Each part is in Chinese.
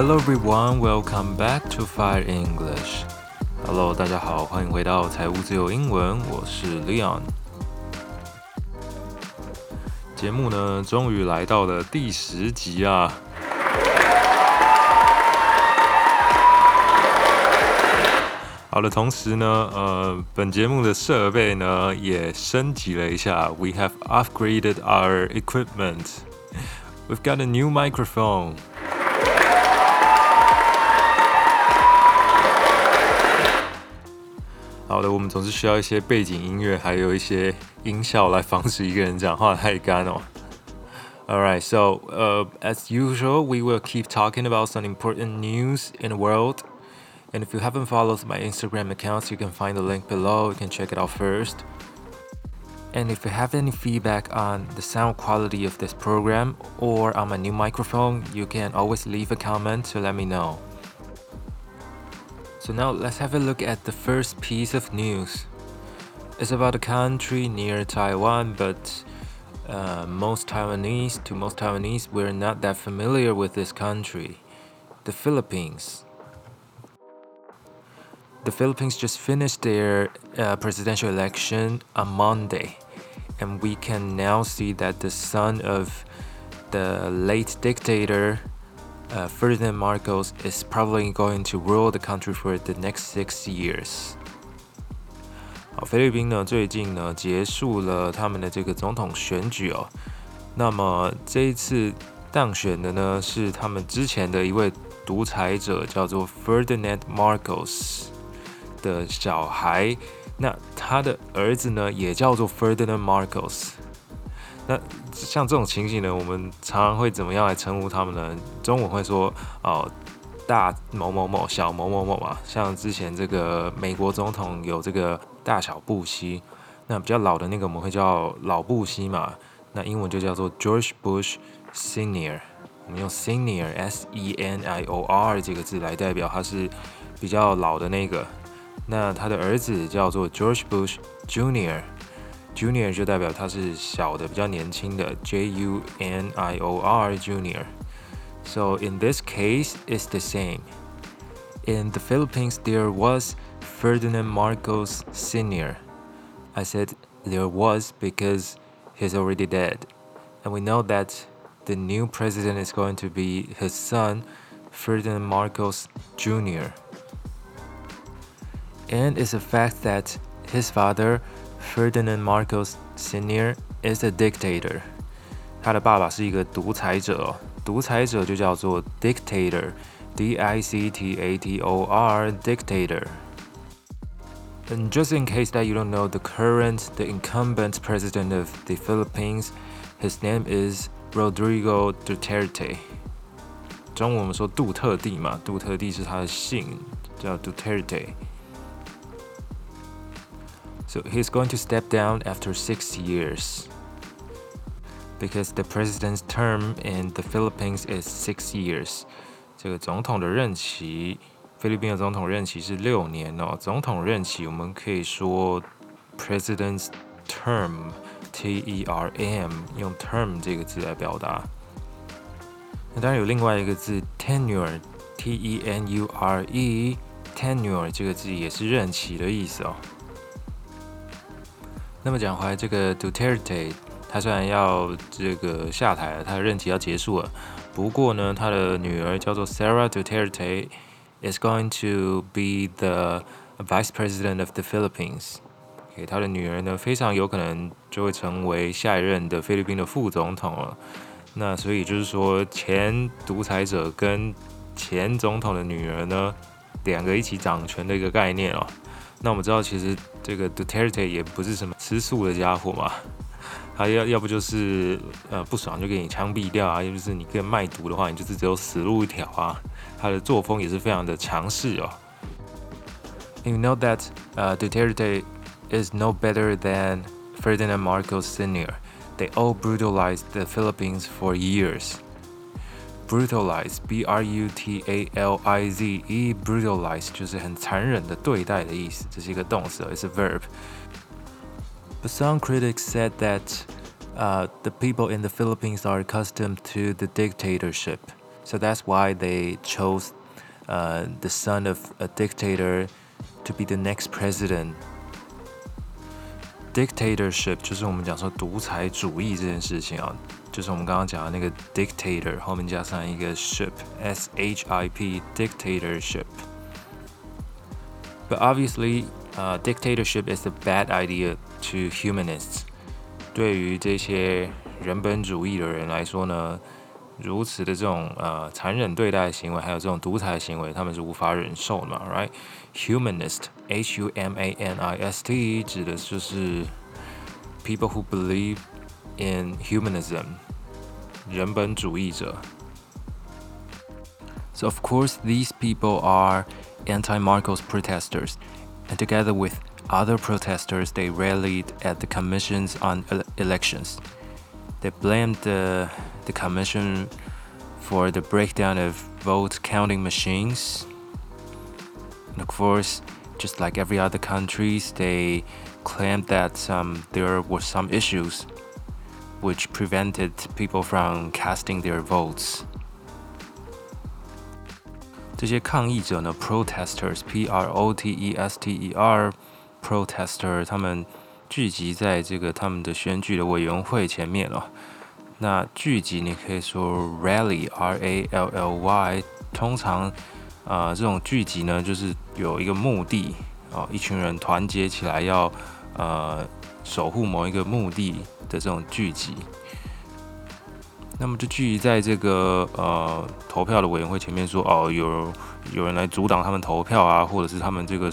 Hello everyone, welcome back to Fire English. Hello，大家好，欢迎回到财务自由英文，我是 Leon。节目呢，终于来到了第十集啊。好的，同时呢，呃，本节目的设备呢也升级了一下。We have upgraded our equipment. We've got a new microphone. 好的，我们总是需要一些背景音乐，还有一些音效来防止一个人讲话太干哦。Alright, so, uh, as usual, we will keep talking about some important news in the world. And if you haven't followed my Instagram accounts, you can find the link below. You can check it out first. And if you have any feedback on the sound quality of this program or on my new microphone, you can always leave a comment to let me know. So now let's have a look at the first piece of news. It's about a country near Taiwan, but uh, most Taiwanese, to most Taiwanese, we're not that familiar with this country, the Philippines. The Philippines just finished their uh, presidential election on Monday, and we can now see that the son of the late dictator Ferdinand Marcos is probably going to rule the country for the next six years. 好，菲律宾呢最近呢结束了他们的这个总统选举哦，那么这一次当选的呢是他们之前的一位独裁者，叫做 Ferdinand Marcos。的小孩，那他的儿子呢，也叫做 Ferdinand Marcos。那像这种情形呢，我们常常会怎么样来称呼他们呢？中文会说哦，大某某某，小某某某嘛。像之前这个美国总统有这个大小布希，那比较老的那个我们会叫老布希嘛。那英文就叫做 George Bush Senior。我们用 Senior S E N I O R 这个字来代表他是比较老的那个。那他的儿子叫做 George Bush Junior Jr.，Junior 就代表他是小的、比较年轻的，J U N I O R Junior。So in this case, it's the same. In the Philippines, there was Ferdinand Marcos Sr. I said there was because he's already dead. And we know that the new president is going to be his son, Ferdinand Marcos Jr. And it's a fact that his father, Ferdinand Marcos Sr., is a dictator. 他的爸爸是一个独裁者哦，独裁者就叫做 dictator，D-I-C-T-A-T-O-R, dictator. And just in case that you don't know the current, the incumbent president of the Philippines, his name is Rodrigo Duterte. 中文我们说杜特地嘛，杜特地是他的姓，叫 Duterte。 So he's going to step down after six years. Because the president's term in the Philippines is six years. 这个总统的任期，菲律宾的总统任期是六年哦。总统任期我们可以说 president's term，T-E-R-M，用 term 这个字来表达。那当然有另外一个字 tenure，T-E-N-U-R-E，tenure 这个字也是任期的意思哦。 那么讲回来，这个 Duterte，他虽然要这个下台了，他的任期要结束了，不过呢，他的女儿叫做 Sarah Duterte，is going to be the vice president of the Philippines。给他的女儿呢，非常有可能就会成为下一任的菲律宾的副总统了。那所以就是说，前独裁者跟前总统的女儿呢，两个一起掌权的一个概念哦。那我们知道，其实这个 Duterte 也不是什么吃素的家伙嘛，他要要不就是呃不爽就给你枪毙掉啊，要不是你跟卖毒的话，你就是只有死路一条啊。他的作风也是非常的强势哦。You know that, uh, Duterte is no better than Ferdinand Marcos Sr. They all brutalized the Philippines for years. Brutalize, B-R-U-T-A-L-I-Z-E, brutalize 就是很残忍的对待的意思，这是一个动词，it's a verb. But some critics said that uh, the people in the Philippines are accustomed to the dictatorship, So that's why they chose uh, the son of a dictator to be the next president. Dictatorship 就是我们讲说独裁主义这件事情啊，就是我们刚刚讲的那个 dictator 后面加上一个 ship，s h i p dictatorship。But obviously, uh, dictatorship is a bad idea to humanists. 对于这些人本主义的人来说呢， 如此的这种呃残忍对待的行为，还有这种独裁的行为，他们是无法忍受的嘛，right？Humanist，H U M A N I S T，指的就是 people who believe in humanism，人本主义者。So of course these people are anti-Marcos protesters, and together with other protesters, they rallied at the commissions on elections. They blamed the the commission for the breakdown of vote counting machines. And of course, just like every other countries, they claimed that um, there were some issues which prevented people from casting their votes. 这些抗议者呢，protesters，p r o t e s t e r，protester，他们 聚集在这个他们的选举的委员会前面哦。那聚集你可以说 rally，r a l l y。通常啊、呃，这种聚集呢，就是有一个目的哦，一群人团结起来要呃守护某一个目的的这种聚集。那么就聚集在这个呃投票的委员会前面说，哦，有有人来阻挡他们投票啊，或者是他们这个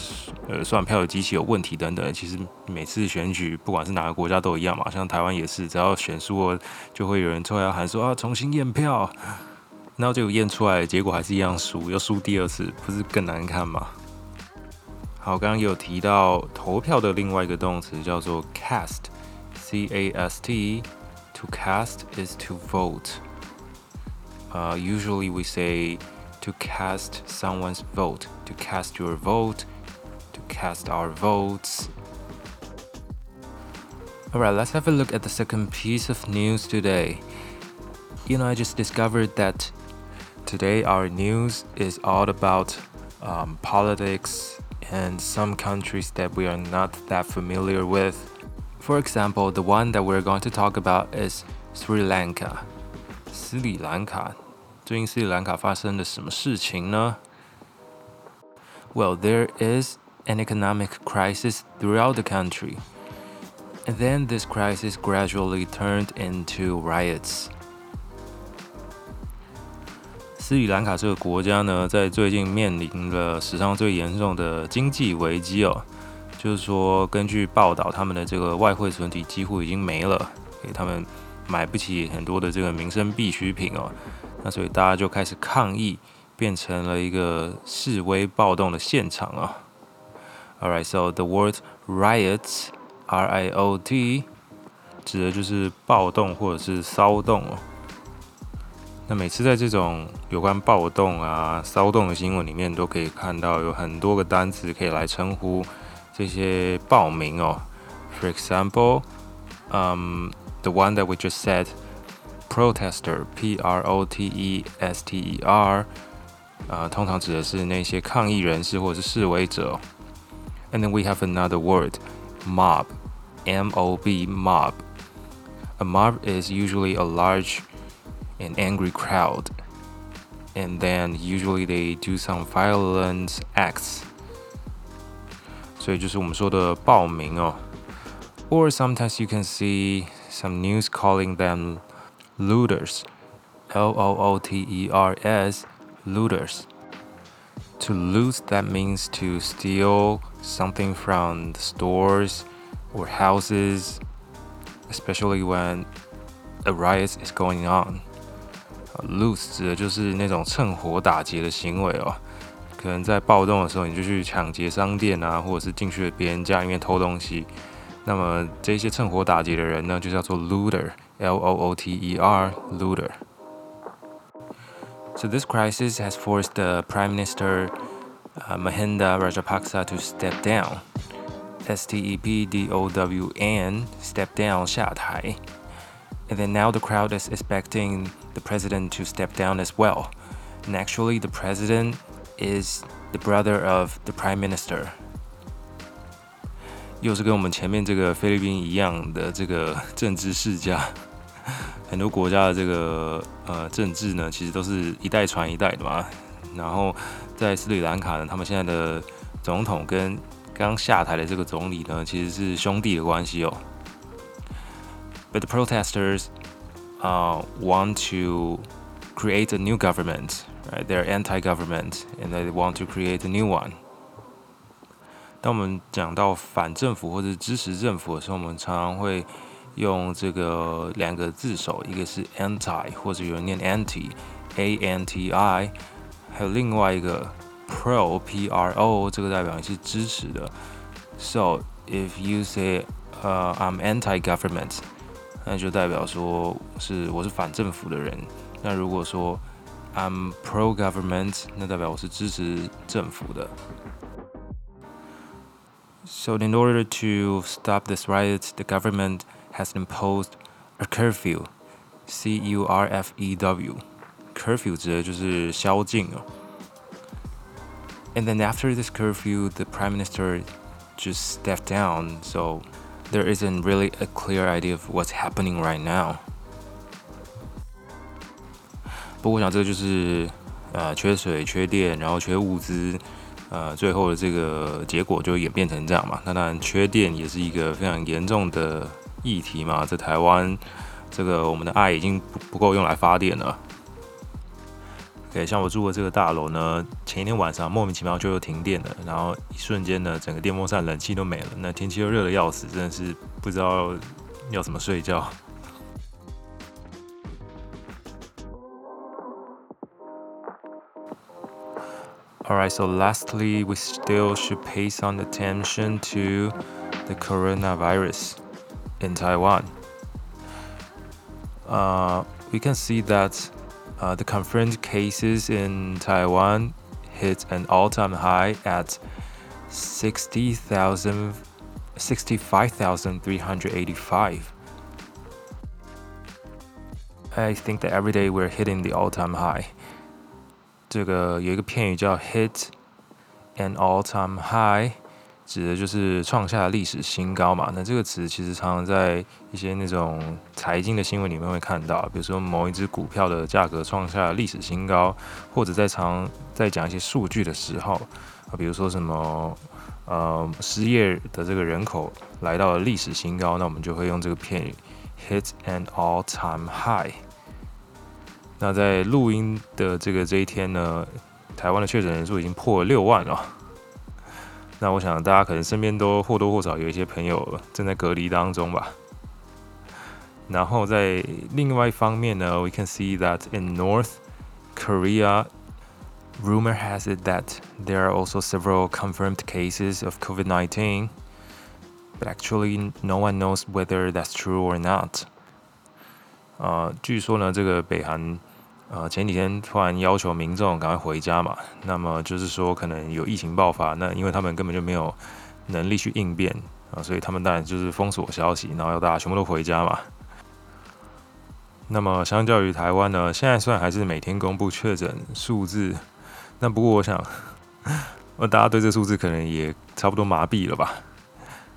呃算票的机器有问题等等。其实每次选举，不管是哪个国家都一样嘛，像台湾也是，只要选输了，就会有人出来喊说啊，重新验票，然后结果验出来，结果还是一样输，又输第二次，不是更难看吗？好，刚刚有提到投票的另外一个动词叫做 cast，c a s t。To cast is to vote. Uh, usually we say to cast someone's vote, to cast your vote, to cast our votes. Alright, let's have a look at the second piece of news today. You know, I just discovered that today our news is all about um, politics and some countries that we are not that familiar with. For example, the one that we're going to talk about is Sri Lanka. 斯里兰卡，最近斯里兰卡发生了什么事情呢？Well, there is an economic crisis throughout the country. And then this crisis gradually turned into riots. 斯里兰卡这个国家呢，在最近面临了史上最严重的经济危机哦。 就是说，根据报道，他们的这个外汇存底几乎已经没了，给他们买不起很多的这个民生必需品哦。那所以大家就开始抗议，变成了一个示威暴动的现场啊。Alright, so the word riots, R-I-O-T，指的就是暴动或者是骚动哦。那每次在这种有关暴动啊、骚动的新闻里面，都可以看到有很多个单词可以来称呼。这些暴民哦，For example, um, the one that we just said, protester, P-R-O-T-E-S-T-E-R，啊，通常指的是那些抗议人士或者是示威者。And then we have another word, mob, M-O-B, mob. A mob is usually a large and angry crowd, and then usually they do some violent acts. 所以就是我们说的暴民哦，or sometimes you can see some news calling them looters, L-O-O-T-E-R-S, looters. To loot that means to steal something from the stores or houses, especially when a riot is going on. Loot 指的就是那种趁火打劫的行为哦。 可能在暴动的时候，你就去抢劫商店啊，或者是进去别人家里面偷东西。那么这些趁火打劫的人呢，就叫做 looter，L O O T E R，looter。So this crisis has forced the Prime Minister uh, Mahinda Rajapaksa to step down. S T E P D O W N, step down 下台。And then now the crowd is expecting the president to step down as well. And actually, the president is the brother of the prime minister. 又是跟我们前面这个菲律宾一样的这个政治世家。很多国家的这个呃政治呢，其实都是一代传一代的嘛。然后在斯里兰卡呢，他们现在的总统跟刚下台的这个总理呢，其实是兄弟的关系哦。But the protesters, uh, want to create a new government, right? They're anti-government, and they want to create a new one. 当我们讲到反政府或者支持政府的时候，我们常常会用这个两个字首，一个是 anti，或者有人念 anti，a n t i，还有另外一个 pro p r o，这个代表你是支持的。So if you say, uh, I'm anti-government，那就代表说是我是反政府的人。那如果说 I'm pro-government，那代表我是支持政府的。So in order to stop this riot, the government has imposed a curfew, C-U-R-F-E-W. Curfew 指的就是宵禁哦。And then after this curfew, the prime minister just stepped down, so there isn't really a clear idea of what's happening right now. 不过我想这个就是呃缺水、缺电，然后缺物资，呃最后的这个结果就演变成这样嘛。那当然缺电也是一个非常严重的。议题嘛，在台湾，这个我们的爱已经不不够用来发电了。对像我住的这个大楼呢，前一天晚上莫名其妙就又停电了，然后一瞬间呢，整个电风扇、冷气都没了，那天气又热得要死，真的是不知道要怎么睡觉。Alright, so lastly, we still should pay some attention to the coronavirus. in Taiwan. Uh, we can see that uh, the confirmed cases in Taiwan hit an all-time high at 60,000, 65,385. I think that every day we're hitting the all-time high. 这个有一个片语叫 hit an all-time high。指的就是创下历史新高嘛？那这个词其实常常在一些那种财经的新闻里面会看到，比如说某一只股票的价格创下历史新高，或者在常在讲一些数据的时候，啊，比如说什么呃失业的这个人口来到了历史新高，那我们就会用这个片语 hit an all-time high。那在录音的这个这一天呢，台湾的确诊人数已经破了六万了。那我想大家可能身边都或多或少有一些朋友正在隔离当中吧。然后在另外一方面呢，we can see that in North Korea, rumor has it that there are also several confirmed cases of COVID-19, but actually no one knows whether that's true or not. 呃，据说呢，这个北韩。 呃，前几天突然要求民众赶快回家嘛，那么就是说可能有疫情爆发，那因为他们根本就没有能力去应变啊，所以他们当然就是封锁消息，然后要大家全部都回家嘛。那么相较于台湾呢，现在虽然还是每天公布确诊数字，那不过我想，那大家对这数字可能也差不多麻痹了吧？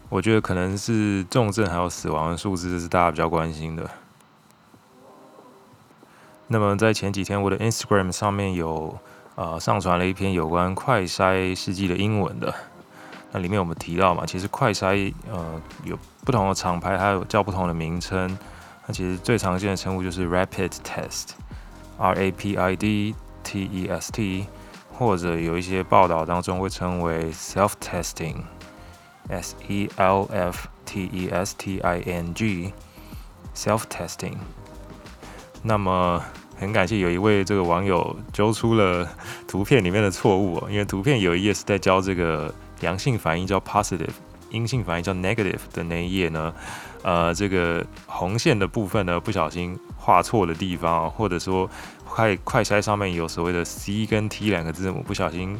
我觉得可能是重症还有死亡的数字，是大家比较关心的。那么在前几天，我的 Instagram 上面有呃上传了一篇有关快筛试剂的英文的。那里面我们提到嘛，其实快筛呃有不同的厂牌，它有叫不同的名称。那其实最常见的称呼就是 Rapid Test，R A P I D T E S T，或者有一些报道当中会称为 Self Testing，S E L F T E S T I N G，Self Testing。那么很感谢有一位这个网友揪出了图片里面的错误哦，因为图片有一页是在教这个阳性反应叫 positive，阴性反应叫 negative 的那一页呢，呃，这个红线的部分呢不小心画错的地方，或者说快快筛上面有所谓的 C 跟 T 两个字母不小心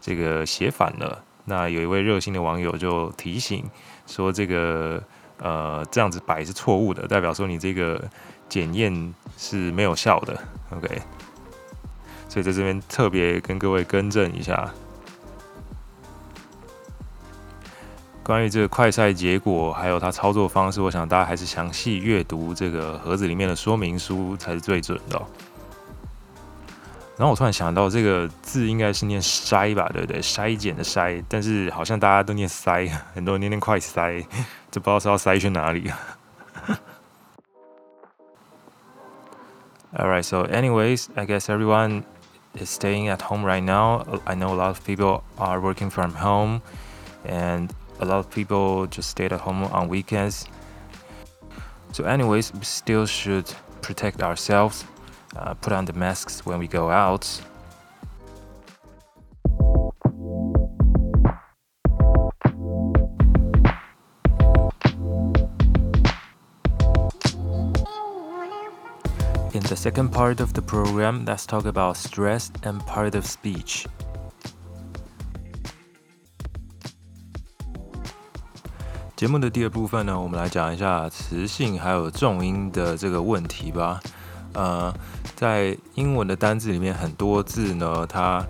这个写反了，那有一位热心的网友就提醒说这个呃这样子摆是错误的，代表说你这个。检验是没有效的，OK。所以在这边特别跟各位更正一下。关于这个快筛结果，还有它操作方式，我想大家还是详细阅读这个盒子里面的说明书才是最准的。然后我突然想到，这个字应该是念“筛”吧，对不对？筛检的“筛”，但是好像大家都念“塞”，很多人念念“快筛”，就不知道是要塞去哪里。Alright, so anyways, I guess everyone is staying at home right now. I know a lot of people are working from home, and a lot of people just stayed at home on weekends. So, anyways, we still should protect ourselves, uh, put on the masks when we go out. the second part of the program. Let's talk about stress and part of speech. 节目的第二部分呢我们来讲一下词性还有重音的这个问题吧。呃在英文的单字里面很多字呢它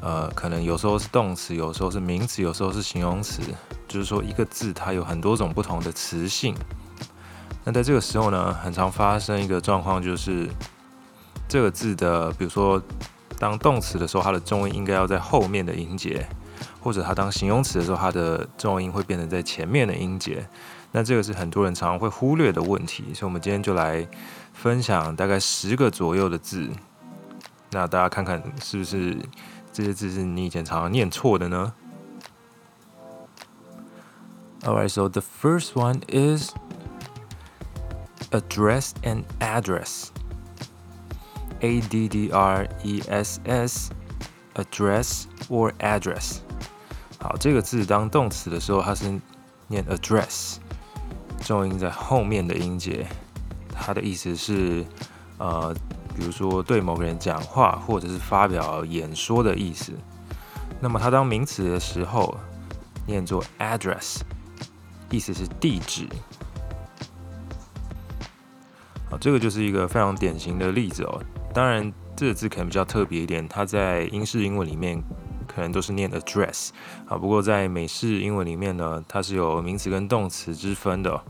呃可能有时候是动词有时候是名词有时候是形容词就是说一个字它有很多种不同的词性。那在这个时候呢，很常发生一个状况，就是这个字的，比如说当动词的时候，它的重音应该要在后面的音节。或者它当形容词的时候，它的重音会变成在前面的音节，那这个是很多人常常会忽略的问题，所以我们今天就来分享大概十个左右的字，那大家看看是不是这些字是你以前常常念错的呢？Alright, so the first one is address and address. A D D R E S S, address or address. 好，这个字当动词的时候，它是念 address，重音在后面的音节。它的意思是，呃，比如说对某个人讲话，或者是发表演说的意思。那么它当名词的时候，念作 address，意思是地址。这个就是一个非常典型的例子哦。当然，这个字可能比较特别一点，它在英式英文里面。可能都是念 address 啊，不过在美式英文里面呢，它是有名词跟动词之分的哦。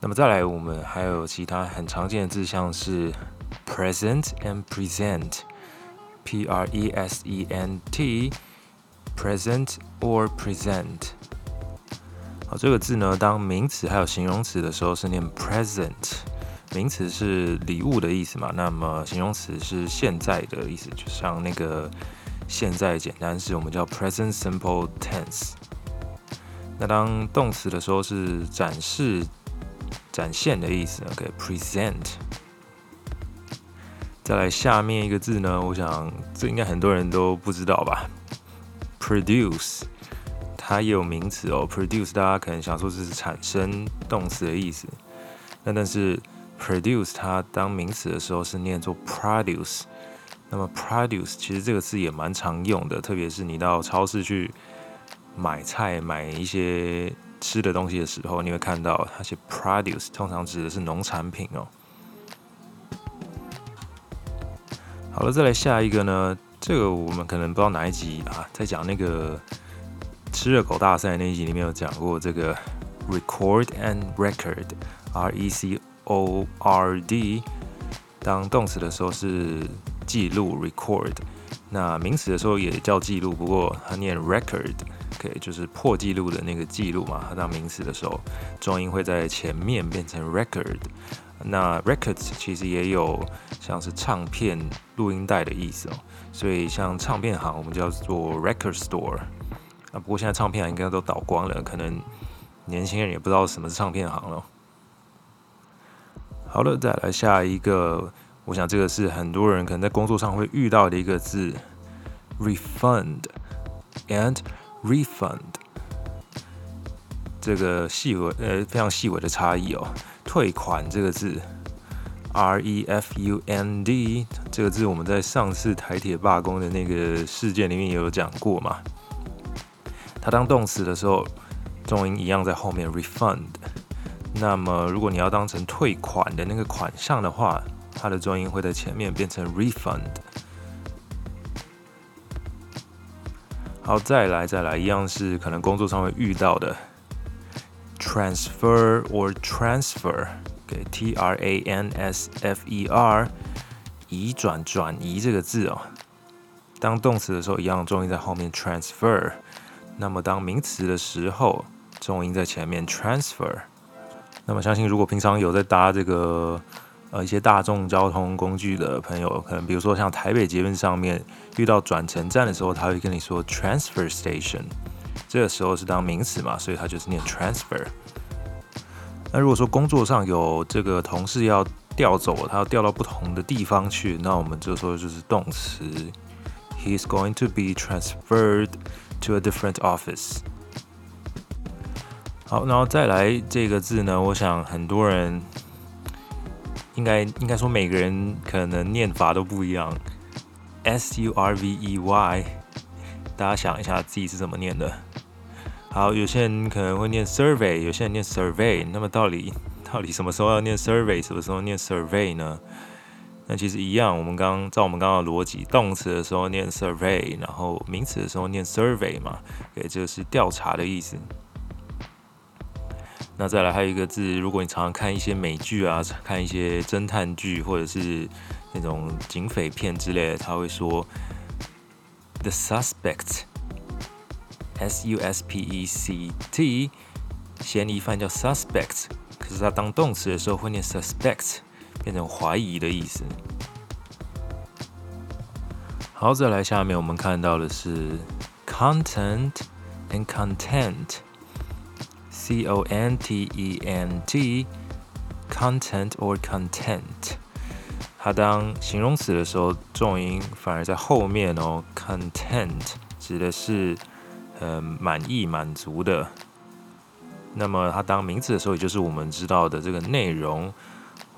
那么再来，我们还有其他很常见的字，像是 present and present，P R E S E N T，present or present。好，这个字呢，当名词还有形容词的时候是念 present，名词是礼物的意思嘛，那么形容词是现在的意思，就像那个。现在简单式我们叫 present simple tense。那当动词的时候是展示、展现的意思，OK，present。再来下面一个字呢，我想这应该很多人都不知道吧？produce，它也有名词哦。produce 大家可能想说这是产生动词的意思，那但是 produce 它当名词的时候是念作 produce。那么 produce 其实这个字也蛮常用的，特别是你到超市去买菜、买一些吃的东西的时候，你会看到它写 produce，通常指的是农产品哦。好了，再来下一个呢，这个我们可能不知道哪一集啊，在讲那个吃热狗大赛那一集里面有讲过这个 record and record，R E C O R D，当动词的时候是。记录 record，那名词的时候也叫记录，不过它念 record，OK，就是破纪录的那个记录嘛。它当名词的时候，重音会在前面变成 record。那 records 其实也有像是唱片、录音带的意思哦。所以像唱片行，我们叫做 record store。啊，不过现在唱片行应该都倒光了，可能年轻人也不知道什么是唱片行了。好了，再来下一个。我想这个是很多人可能在工作上会遇到的一个字，refund and refund，这个细微呃非常细微的差异哦。退款这个字，R E F U N D 这个字我们在上次台铁罢工的那个事件里面也有讲过嘛。它当动词的时候，重音一样在后面 refund。那么，如果你要当成退款的那个款项的话，它的重音会在前面变成 refund。好，再来再来，一样是可能工作上会遇到的 transfer or transfer，给 T-R-A-N-S-F-E-R，移转转移这个字哦。当动词的时候，一样重音在后面 transfer；那么当名词的时候，重音在前面 transfer。那么相信如果平常有在搭这个呃一些大众交通工具的朋友，可能比如说像台北捷运上面遇到转乘站的时候，他会跟你说 transfer station。这个时候是当名词嘛，所以它就是念 transfer。那如果说工作上有这个同事要调走，他要调到不同的地方去，那我们就说就是动词。He is going to be transferred to a different office。好，然后再来这个字呢，我想很多人应该应该说每个人可能念法都不一样。S U R V E Y，大家想一下自己是怎么念的。好，有些人可能会念 survey，有些人念 survey。那么到底到底什么时候要念 survey，什么时候念 survey 呢？那其实一样，我们刚照我们刚刚的逻辑，动词的时候念 survey，然后名词的时候念 survey 嘛，也就是调查的意思。那再来还有一个字，如果你常常看一些美剧啊，看一些侦探剧或者是那种警匪片之类的，他会说 the suspect，S U S P E C T，嫌疑犯叫 suspect，可是他当动词的时候会念 suspect。变成怀疑的意思。好，再来下面我们看到的是 content and content C O N T E N T，content or content。它当形容词的时候，重音反而在后面哦。content 指的是呃满意、满足的。那么它当名词的时候，也就是我们知道的这个内容。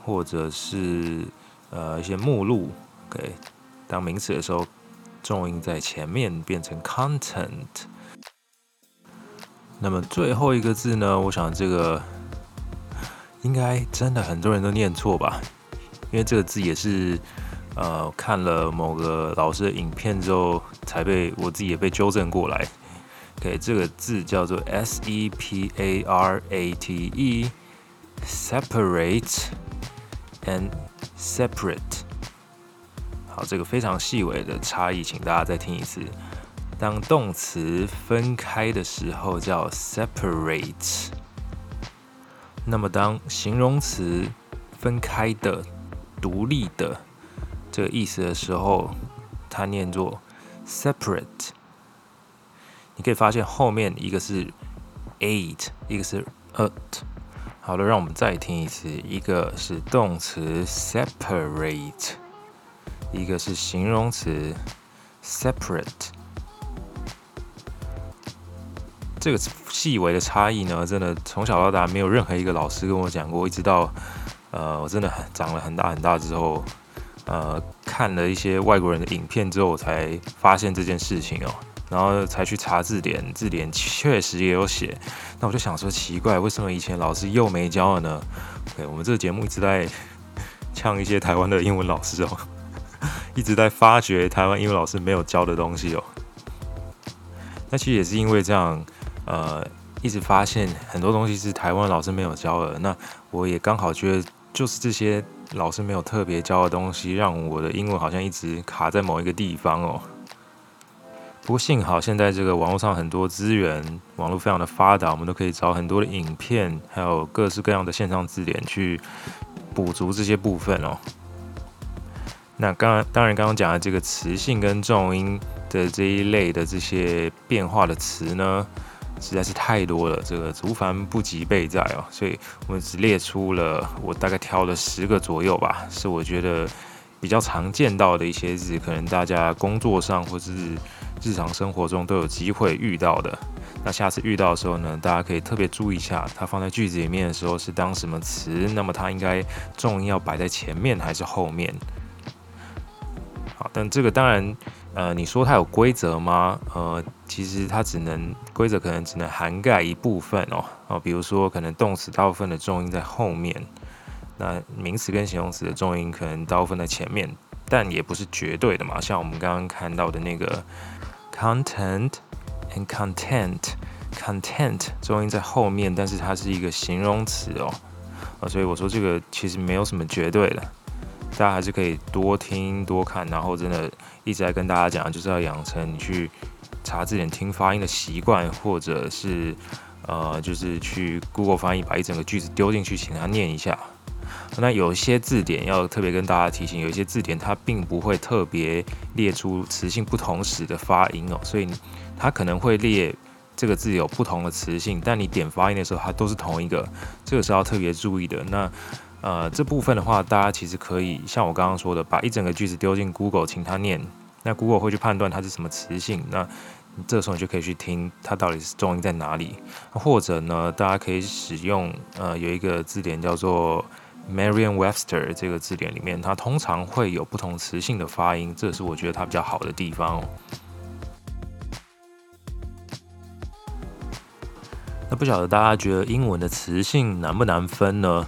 或者是呃一些目录，OK，当名词的时候，重音在前面变成 content。那么最后一个字呢？我想这个应该真的很多人都念错吧？因为这个字也是呃看了某个老师的影片之后，才被我自己也被纠正过来。OK，这个字叫做 S E P A R A T E，separate。and separate，好，这个非常细微的差异，请大家再听一次。当动词分开的时候叫 separate，那么当形容词分开的、独立的这个意思的时候，它念作 separate。你可以发现后面一个是 ate，一个是 at。好了，让我们再听一次。一个是动词 separate，一个是形容词 separate。这个细微的差异呢，真的从小到大没有任何一个老师跟我讲过。一直到呃，我真的很长了很大很大之后，呃，看了一些外国人的影片之后，我才发现这件事情哦。然后才去查字典，字典确实也有写。那我就想说，奇怪，为什么以前老师又没教了呢？对，我们这个节目一直在呛一些台湾的英文老师哦，一直在发掘台湾英文老师没有教的东西哦。那其实也是因为这样，呃，一直发现很多东西是台湾老师没有教的。那我也刚好觉得，就是这些老师没有特别教的东西，让我的英文好像一直卡在某一个地方哦。不过幸好现在这个网络上很多资源，网络非常的发达，我们都可以找很多的影片，还有各式各样的线上字典去补足这些部分哦。那刚当然刚刚讲的这个词性跟重音的这一类的这些变化的词呢，实在是太多了，这个族繁不及备载哦，所以我们只列出了我大概挑了十个左右吧，是我觉得比较常见到的一些字，可能大家工作上或是日常生活中都有机会遇到的，那下次遇到的时候呢，大家可以特别注意一下，它放在句子里面的时候是当什么词，那么它应该重音要摆在前面还是后面？好，但这个当然，呃，你说它有规则吗？呃，其实它只能规则可能只能涵盖一部分哦，哦，比如说可能动词大部分的重音在后面，那名词跟形容词的重音可能大部分在前面，但也不是绝对的嘛，像我们刚刚看到的那个。Content and content。content 重音在后面，但是它是一个形容词哦。啊，所以我说这个其实没有什么绝对的，大家还是可以多听多看，然后真的一直在跟大家讲，就是要养成你去查字典听发音的习惯，或者是呃，就是去 Google 翻译把一整个句子丢进去，请他念一下。那有些字典要特别跟大家提醒，有一些字典它并不会特别列出词性不同时的发音哦，所以它可能会列。这个字有不同的词性，但你点发音的时候，它都是同一个，这个是要特别注意的。那呃，这部分的话，大家其实可以像我刚刚说的，把一整个句子丢进 Google，请它念，那 Google 会去判断它是什么词性。那这时候你就可以去听它到底是重音在哪里，或者呢，大家可以使用呃有一个字典叫做 Merriam-Webster 这个字典里面，它通常会有不同词性的发音，这是我觉得它比较好的地方哦。那不晓得大家觉得英文的词性难不难分呢？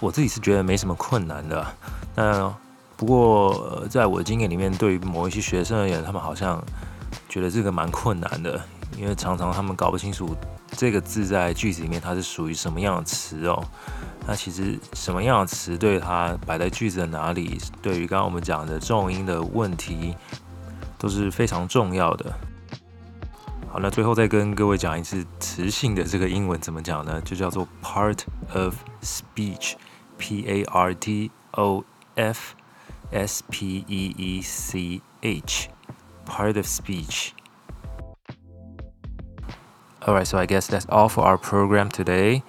我自己是觉得没什么困难的。那不过在我的经验里面，对于某一些学生而言，他们好像觉得这个蛮困难的，因为常常他们搞不清楚这个字在句子里面它是属于什么样的词哦。那其实什么样的词对它摆在句子的哪里，对于刚刚我们讲的重音的问题，都是非常重要的。好，那最后再跟各位讲一次词性的这个英文怎么讲呢？就叫做 part of speech，P A R T O F S P E E C H，part of speech。Alright, so I guess that's all for our program today.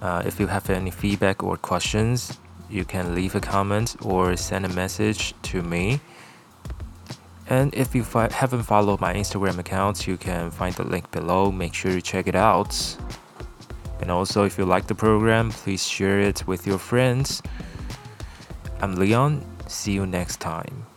Uh, if you have any feedback or questions, you can leave a comment or send a message to me. And if you haven't followed my Instagram account, you can find the link below. Make sure you check it out. And also, if you like the program, please share it with your friends. I'm Leon. See you next time.